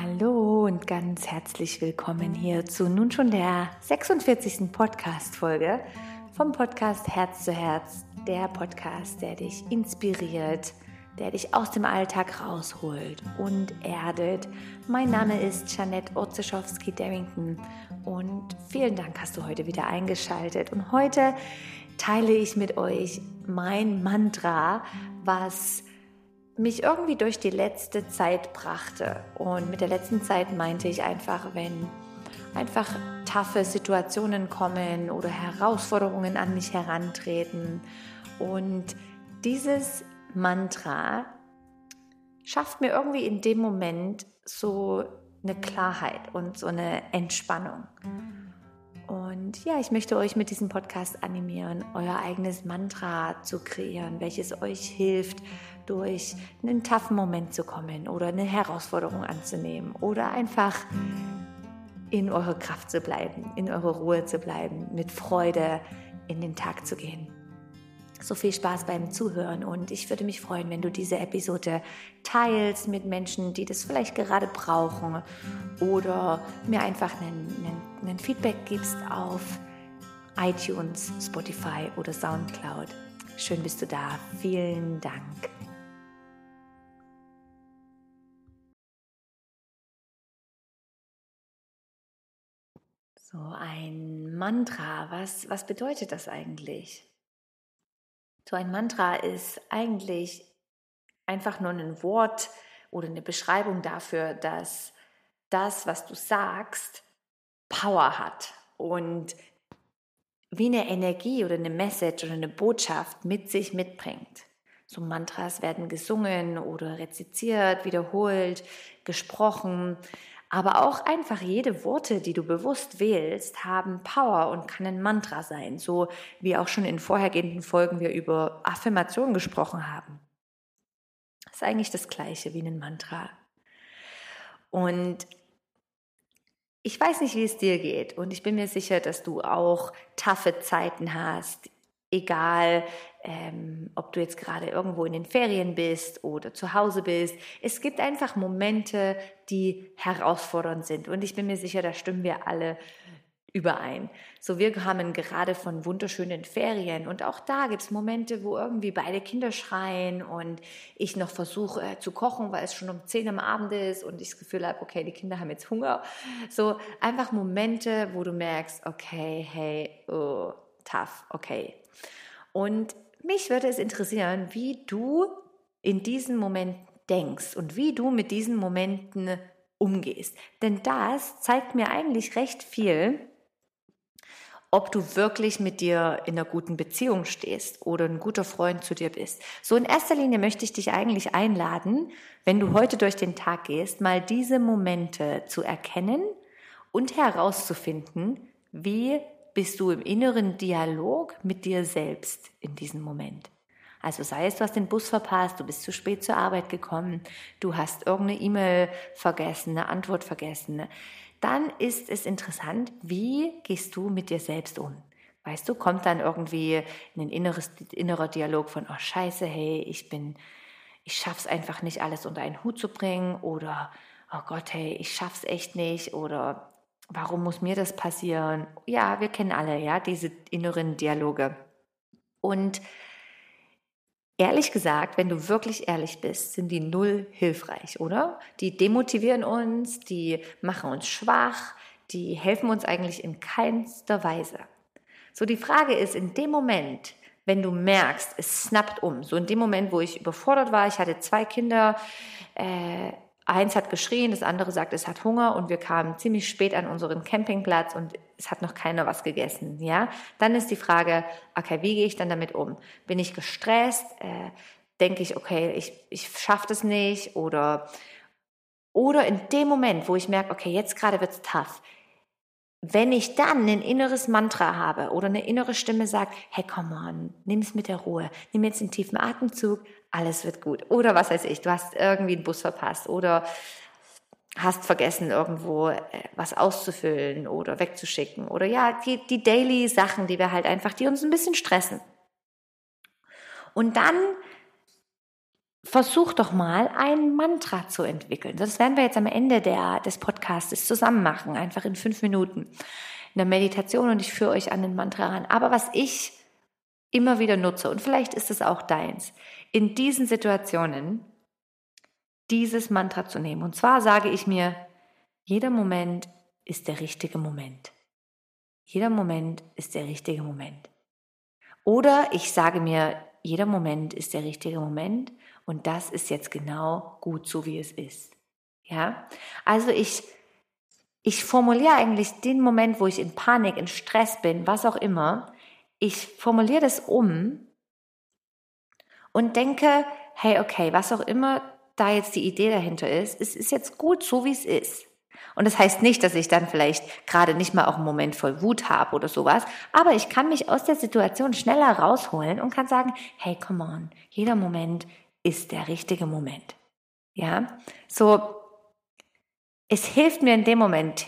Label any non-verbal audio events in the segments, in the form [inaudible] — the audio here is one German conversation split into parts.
Hallo und ganz herzlich willkommen hier zu nun schon der 46. Podcast-Folge vom Podcast Herz zu Herz, der Podcast, der dich inspiriert, der dich aus dem Alltag rausholt und erdet. Mein Name ist Janette Orzeschowski-Darrington und vielen Dank hast du heute wieder eingeschaltet. Und heute teile ich mit euch mein Mantra, was mich irgendwie durch die letzte Zeit brachte. Und mit der letzten Zeit meinte ich einfach, wenn einfach taffe Situationen kommen oder Herausforderungen an mich herantreten. Und dieses Mantra schafft mir irgendwie in dem Moment so eine Klarheit und so eine Entspannung. Und ja, ich möchte euch mit diesem Podcast animieren, euer eigenes Mantra zu kreieren, welches euch hilft, durch einen taffen Moment zu kommen oder eine Herausforderung anzunehmen oder einfach in eurer Kraft zu bleiben, in eurer Ruhe zu bleiben, mit Freude in den Tag zu gehen. So viel Spaß beim Zuhören und ich würde mich freuen, wenn du diese Episode teilst mit Menschen, die das vielleicht gerade brauchen oder mir einfach einen Feedback gibst auf iTunes, Spotify oder SoundCloud. Schön bist du da. Vielen Dank. So ein Mantra, was, was bedeutet das eigentlich? So ein Mantra ist eigentlich einfach nur ein Wort oder eine Beschreibung dafür, dass das, was du sagst, Power hat und wie eine Energie oder eine Message oder eine Botschaft mit sich mitbringt. So Mantras werden gesungen oder rezitiert, wiederholt, gesprochen. Aber auch einfach jede Worte, die du bewusst wählst, haben Power und kann ein Mantra sein, so wie auch schon in vorhergehenden Folgen wir über Affirmationen gesprochen haben. Das ist eigentlich das gleiche wie ein Mantra. Und ich weiß nicht, wie es dir geht und ich bin mir sicher, dass du auch taffe Zeiten hast, egal ähm, ob du jetzt gerade irgendwo in den Ferien bist oder zu Hause bist. Es gibt einfach Momente, die herausfordernd sind. Und ich bin mir sicher, da stimmen wir alle überein. So, wir haben gerade von wunderschönen Ferien und auch da gibt es Momente, wo irgendwie beide Kinder schreien und ich noch versuche äh, zu kochen, weil es schon um 10 am Abend ist und ich das Gefühl habe, okay, die Kinder haben jetzt Hunger. So, einfach Momente, wo du merkst, okay, hey, oh, tough, okay. Und mich würde es interessieren, wie du in diesen Momenten denkst und wie du mit diesen Momenten umgehst. Denn das zeigt mir eigentlich recht viel, ob du wirklich mit dir in einer guten Beziehung stehst oder ein guter Freund zu dir bist. So in erster Linie möchte ich dich eigentlich einladen, wenn du heute durch den Tag gehst, mal diese Momente zu erkennen und herauszufinden, wie bist du im inneren Dialog mit dir selbst in diesem Moment. Also sei es, du hast den Bus verpasst, du bist zu spät zur Arbeit gekommen, du hast irgendeine E-Mail vergessen, eine Antwort vergessen, dann ist es interessant, wie gehst du mit dir selbst um? Weißt du, kommt dann irgendwie ein inneres, innerer Dialog von, oh scheiße, hey, ich bin, ich schaff's einfach nicht, alles unter einen Hut zu bringen oder, oh Gott, hey, ich schaff's echt nicht oder warum muss mir das passieren? Ja, wir kennen alle, ja, diese inneren Dialoge. Und ehrlich gesagt, wenn du wirklich ehrlich bist, sind die null hilfreich, oder? Die demotivieren uns, die machen uns schwach, die helfen uns eigentlich in keinster Weise. So, die Frage ist, in dem Moment, wenn du merkst, es snappt um, so in dem Moment, wo ich überfordert war, ich hatte zwei Kinder, äh, eins hat geschrien, das andere sagt, es hat Hunger und wir kamen ziemlich spät an unseren Campingplatz und es hat noch keiner was gegessen, ja? Dann ist die Frage, okay, wie gehe ich dann damit um? Bin ich gestresst? Äh, denke ich, okay, ich, ich schaffe das nicht oder, oder in dem Moment, wo ich merke, okay, jetzt gerade wird's tough, wenn ich dann ein inneres Mantra habe oder eine innere Stimme sagt, hey, come on, nimm es mit der Ruhe, nimm jetzt einen tiefen Atemzug, alles wird gut. Oder was weiß ich, du hast irgendwie einen Bus verpasst oder hast vergessen, irgendwo äh, was auszufüllen oder wegzuschicken oder ja, die, die Daily Sachen, die wir halt einfach, die uns ein bisschen stressen. Und dann versuch doch mal ein Mantra zu entwickeln. Das werden wir jetzt am Ende der, des Podcasts zusammen machen, einfach in fünf Minuten in der Meditation und ich führe euch an den Mantra ran. Aber was ich immer wieder nutze, und vielleicht ist es auch deins, in diesen Situationen dieses Mantra zu nehmen. Und zwar sage ich mir, jeder Moment ist der richtige Moment. Jeder Moment ist der richtige Moment. Oder ich sage mir, jeder Moment ist der richtige Moment und das ist jetzt genau gut so, wie es ist. Ja? Also ich, ich formuliere eigentlich den Moment, wo ich in Panik, in Stress bin, was auch immer, ich formuliere das um und denke, hey, okay, was auch immer da jetzt die Idee dahinter ist, es ist jetzt gut so, wie es ist. Und das heißt nicht, dass ich dann vielleicht gerade nicht mal auch einen Moment voll Wut habe oder sowas, aber ich kann mich aus der Situation schneller rausholen und kann sagen, hey, come on, jeder Moment ist der richtige Moment. Ja, so, es hilft mir in dem Moment,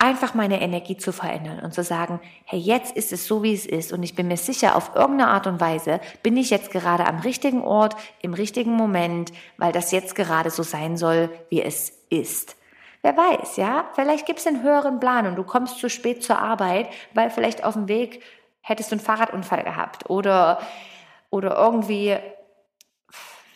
einfach meine Energie zu verändern und zu sagen, hey, jetzt ist es so, wie es ist und ich bin mir sicher, auf irgendeine Art und Weise bin ich jetzt gerade am richtigen Ort, im richtigen Moment, weil das jetzt gerade so sein soll, wie es ist. Wer weiß, ja? Vielleicht gibt es einen höheren Plan und du kommst zu spät zur Arbeit, weil vielleicht auf dem Weg hättest du einen Fahrradunfall gehabt oder, oder irgendwie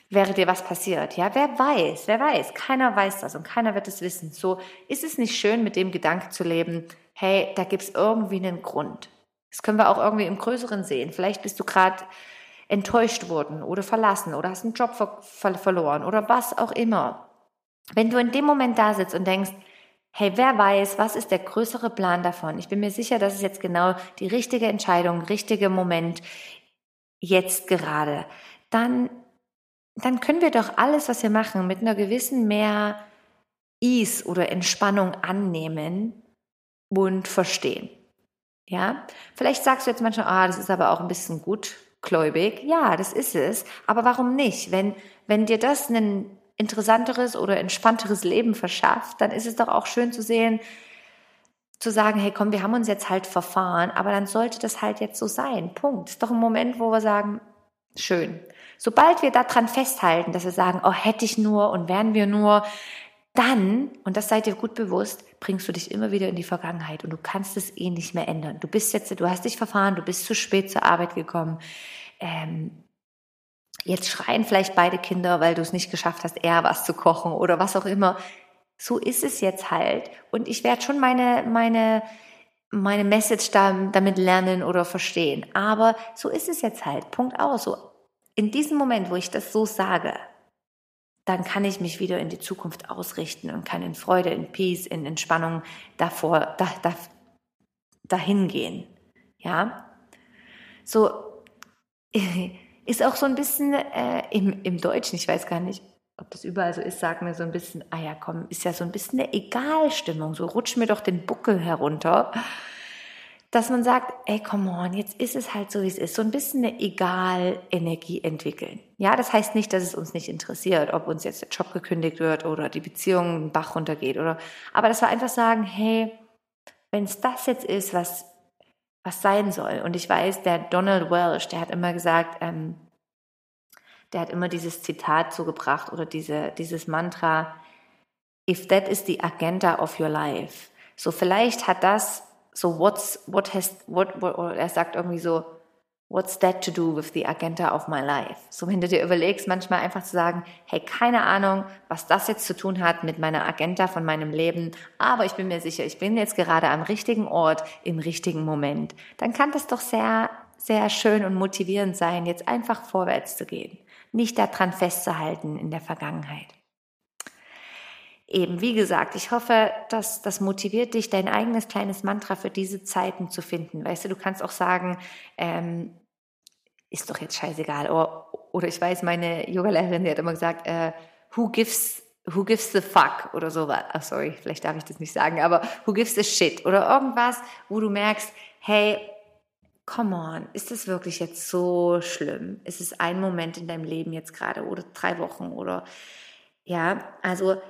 wäre dir was passiert. Ja, wer weiß, wer weiß. Keiner weiß das und keiner wird es wissen. So ist es nicht schön, mit dem Gedanken zu leben, hey, da gibt es irgendwie einen Grund. Das können wir auch irgendwie im Größeren sehen. Vielleicht bist du gerade enttäuscht worden oder verlassen oder hast einen Job ver ver verloren oder was auch immer. Wenn du in dem Moment da sitzt und denkst, hey, wer weiß, was ist der größere Plan davon? Ich bin mir sicher, das ist jetzt genau die richtige Entscheidung, richtige Moment, jetzt gerade. Dann, dann können wir doch alles, was wir machen, mit einer gewissen mehr Ease oder Entspannung annehmen und verstehen. Ja, vielleicht sagst du jetzt manchmal, ah, das ist aber auch ein bisschen gutgläubig. Ja, das ist es. Aber warum nicht? Wenn, wenn dir das einen interessanteres oder entspannteres Leben verschafft, dann ist es doch auch schön zu sehen, zu sagen, hey komm, wir haben uns jetzt halt verfahren, aber dann sollte das halt jetzt so sein. Punkt. Ist doch ein Moment, wo wir sagen, schön. Sobald wir daran festhalten, dass wir sagen, oh, hätte ich nur und wären wir nur, dann, und das seid ihr gut bewusst, bringst du dich immer wieder in die Vergangenheit und du kannst es eh nicht mehr ändern. Du bist jetzt, du hast dich verfahren, du bist zu spät zur Arbeit gekommen. Ähm, Jetzt schreien vielleicht beide Kinder, weil du es nicht geschafft hast, eher was zu kochen oder was auch immer. So ist es jetzt halt. Und ich werde schon meine, meine, meine Message damit lernen oder verstehen. Aber so ist es jetzt halt. Punkt aus. So in diesem Moment, wo ich das so sage, dann kann ich mich wieder in die Zukunft ausrichten und kann in Freude, in Peace, in Entspannung davor, da, da, dahin gehen. Ja? So, [laughs] ist auch so ein bisschen äh, im, im Deutschen, ich weiß gar nicht, ob das überall so ist, sagt mir so ein bisschen, ah ja, komm, ist ja so ein bisschen eine Egalstimmung, so rutsch mir doch den Buckel herunter, dass man sagt, ey, come on, jetzt ist es halt so, wie es ist, so ein bisschen eine Egal-Energie entwickeln. Ja, das heißt nicht, dass es uns nicht interessiert, ob uns jetzt der Job gekündigt wird oder die Beziehung einen Bach runtergeht oder, aber dass wir einfach sagen, hey, wenn es das jetzt ist, was was sein soll. Und ich weiß, der Donald Welsh, der hat immer gesagt, ähm, der hat immer dieses Zitat so gebracht oder diese, dieses Mantra, if that is the agenda of your life. So vielleicht hat das so what's what has what, what er sagt irgendwie so What's that to do with the agenda of my life? So, wenn du dir überlegst, manchmal einfach zu sagen, hey, keine Ahnung, was das jetzt zu tun hat mit meiner Agenda von meinem Leben, aber ich bin mir sicher, ich bin jetzt gerade am richtigen Ort, im richtigen Moment. Dann kann das doch sehr, sehr schön und motivierend sein, jetzt einfach vorwärts zu gehen. Nicht daran festzuhalten in der Vergangenheit. Eben, wie gesagt, ich hoffe, dass das motiviert dich, dein eigenes kleines Mantra für diese Zeiten zu finden. Weißt du, du kannst auch sagen, ähm, ist doch jetzt scheißegal. Oder, oder ich weiß, meine Yogalehrerin, die hat immer gesagt, äh, who gives who gives the fuck oder sowas. Ach, sorry, vielleicht darf ich das nicht sagen, aber who gives the shit oder irgendwas, wo du merkst, hey, come on, ist das wirklich jetzt so schlimm? Ist es ein Moment in deinem Leben jetzt gerade oder drei Wochen oder ja, also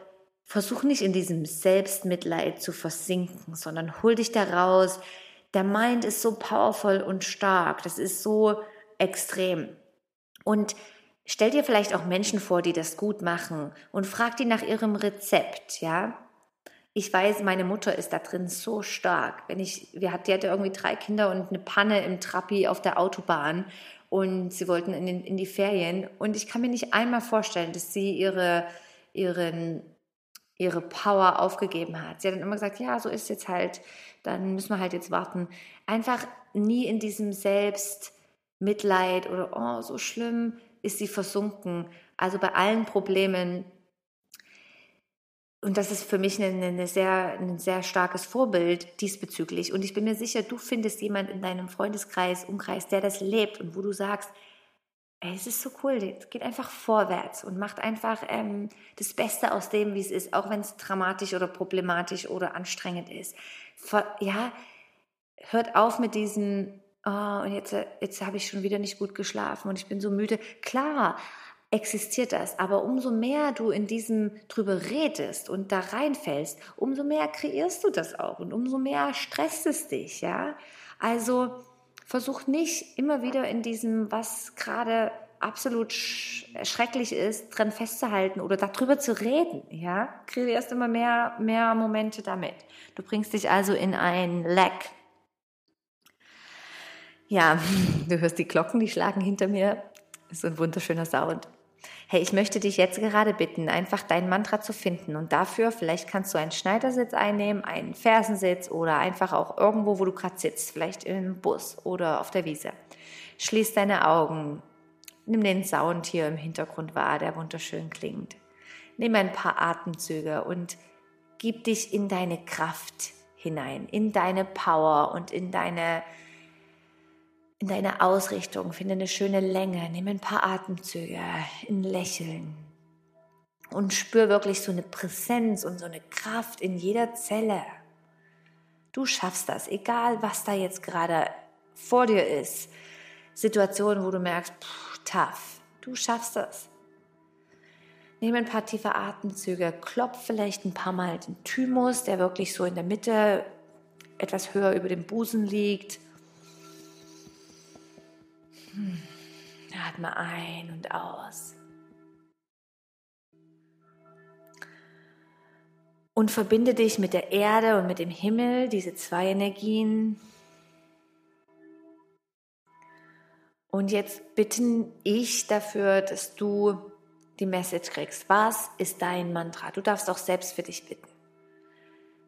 versuch nicht in diesem Selbstmitleid zu versinken, sondern hol dich da raus. Der Mind ist so powerful und stark. Das ist so extrem. Und Stell dir vielleicht auch Menschen vor, die das gut machen und frag die nach ihrem Rezept, ja? Ich weiß, meine Mutter ist da drin so stark. Wenn ich, wir hatten, die hatte irgendwie drei Kinder und eine Panne im Trappi auf der Autobahn und sie wollten in, den, in die Ferien und ich kann mir nicht einmal vorstellen, dass sie ihre, ihren, ihre Power aufgegeben hat. Sie hat dann immer gesagt, ja, so ist jetzt halt, dann müssen wir halt jetzt warten. Einfach nie in diesem Selbstmitleid oder oh, so schlimm ist sie versunken. Also bei allen Problemen. Und das ist für mich eine, eine sehr, ein sehr starkes Vorbild diesbezüglich. Und ich bin mir sicher, du findest jemand in deinem Freundeskreis, Umkreis, der das lebt und wo du sagst, ey, es ist so cool, es geht einfach vorwärts und macht einfach ähm, das Beste aus dem, wie es ist, auch wenn es dramatisch oder problematisch oder anstrengend ist. ja, hört auf mit diesen oh, und jetzt, jetzt habe ich schon wieder nicht gut geschlafen und ich bin so müde. Klar, existiert das, aber umso mehr du in diesem drüber redest und da reinfällst, umso mehr kreierst du das auch und umso mehr stresst es dich, ja? Also versuch nicht immer wieder in diesem, was gerade absolut schrecklich ist, dran festzuhalten oder darüber zu reden, ja? Kreierst immer mehr, mehr Momente damit. Du bringst dich also in ein Lack, ja, [laughs] du hörst die Glocken, die schlagen hinter mir. Das ist ein wunderschöner Sound. Hey, ich möchte dich jetzt gerade bitten, einfach dein Mantra zu finden und dafür vielleicht kannst du einen Schneidersitz einnehmen, einen Fersensitz oder einfach auch irgendwo, wo du gerade sitzt, vielleicht im Bus oder auf der Wiese. Schließ deine Augen, nimm den Sound hier im Hintergrund wahr, der wunderschön klingt. Nimm ein paar Atemzüge und gib dich in deine Kraft hinein, in deine Power und in deine in deine Ausrichtung, finde eine schöne Länge, nimm ein paar Atemzüge, ein Lächeln und spür wirklich so eine Präsenz und so eine Kraft in jeder Zelle. Du schaffst das, egal was da jetzt gerade vor dir ist. Situationen, wo du merkst, pff, tough, du schaffst das. Nimm ein paar tiefe Atemzüge, klopf vielleicht ein paar Mal den Thymus, der wirklich so in der Mitte etwas höher über dem Busen liegt. Atme ein und aus. Und verbinde dich mit der Erde und mit dem Himmel, diese zwei Energien. Und jetzt bitten ich dafür, dass du die Message kriegst. Was ist dein Mantra? Du darfst auch selbst für dich bitten.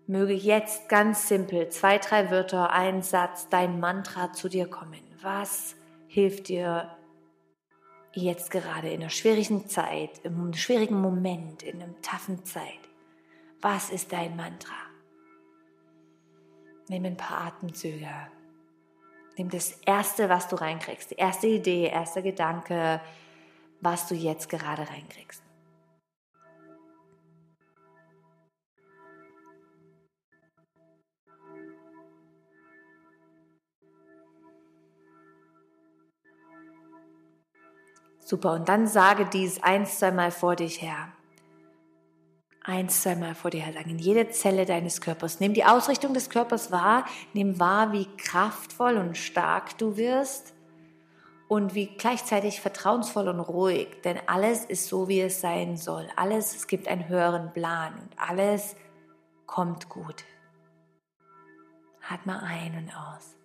Möge jetzt ganz simpel zwei, drei Wörter, ein Satz, dein Mantra zu dir kommen. Was hilft dir jetzt gerade in einer schwierigen Zeit, einem schwierigen Moment, in einer taffen Zeit? Was ist dein Mantra? Nimm ein paar Atemzüge. Nimm das Erste, was du reinkriegst, die erste Idee, erster Gedanke, was du jetzt gerade reinkriegst. Super, und dann sage dies eins, zweimal vor dich her. Eins, zweimal vor dir her sagen, in jede Zelle deines Körpers. Nimm die Ausrichtung des Körpers wahr, nimm wahr, wie kraftvoll und stark du wirst und wie gleichzeitig vertrauensvoll und ruhig, denn alles ist so, wie es sein soll. Alles, es gibt einen höheren Plan und alles kommt gut. Atme ein und aus.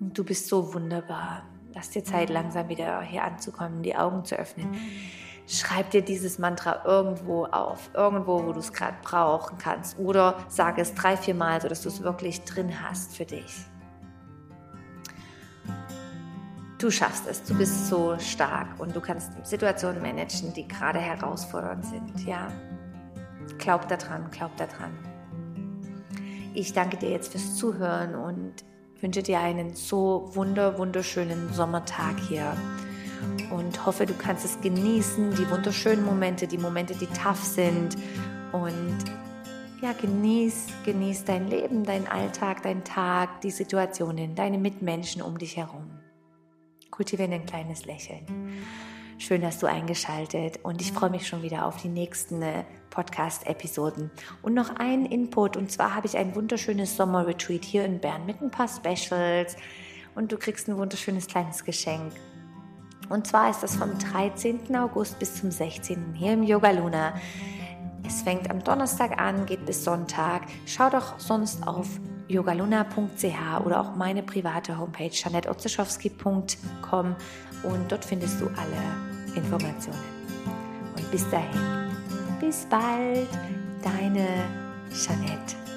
Und du bist so wunderbar. Lass dir Zeit, langsam wieder hier anzukommen, die Augen zu öffnen. Schreib dir dieses Mantra irgendwo auf, irgendwo, wo du es gerade brauchen kannst. Oder sage es drei, vier Mal, sodass du es wirklich drin hast für dich. Du schaffst es, du bist so stark und du kannst Situationen managen, die gerade herausfordernd sind. Ja, glaub daran, glaub daran. Ich danke dir jetzt fürs Zuhören und wünsche dir einen so wunder, wunderschönen Sommertag hier und hoffe, du kannst es genießen, die wunderschönen Momente, die Momente, die tough sind und ja, genieß, genieß dein Leben, dein Alltag, dein Tag, die Situationen, deine Mitmenschen um dich herum. Kultiviere ein kleines Lächeln. Schön, dass du eingeschaltet und ich freue mich schon wieder auf die nächsten Podcast-Episoden. Und noch ein Input, und zwar habe ich ein wunderschönes Sommerretreat hier in Bern mit ein paar Specials und du kriegst ein wunderschönes kleines Geschenk. Und zwar ist das vom 13. August bis zum 16. hier im Yoga Luna. Es fängt am Donnerstag an, geht bis Sonntag. Schau doch sonst auf yogaluna.ch oder auch meine private Homepage janetteotzeschowski.com und dort findest du alle Informationen. Und bis dahin, bis bald, deine Jeanette.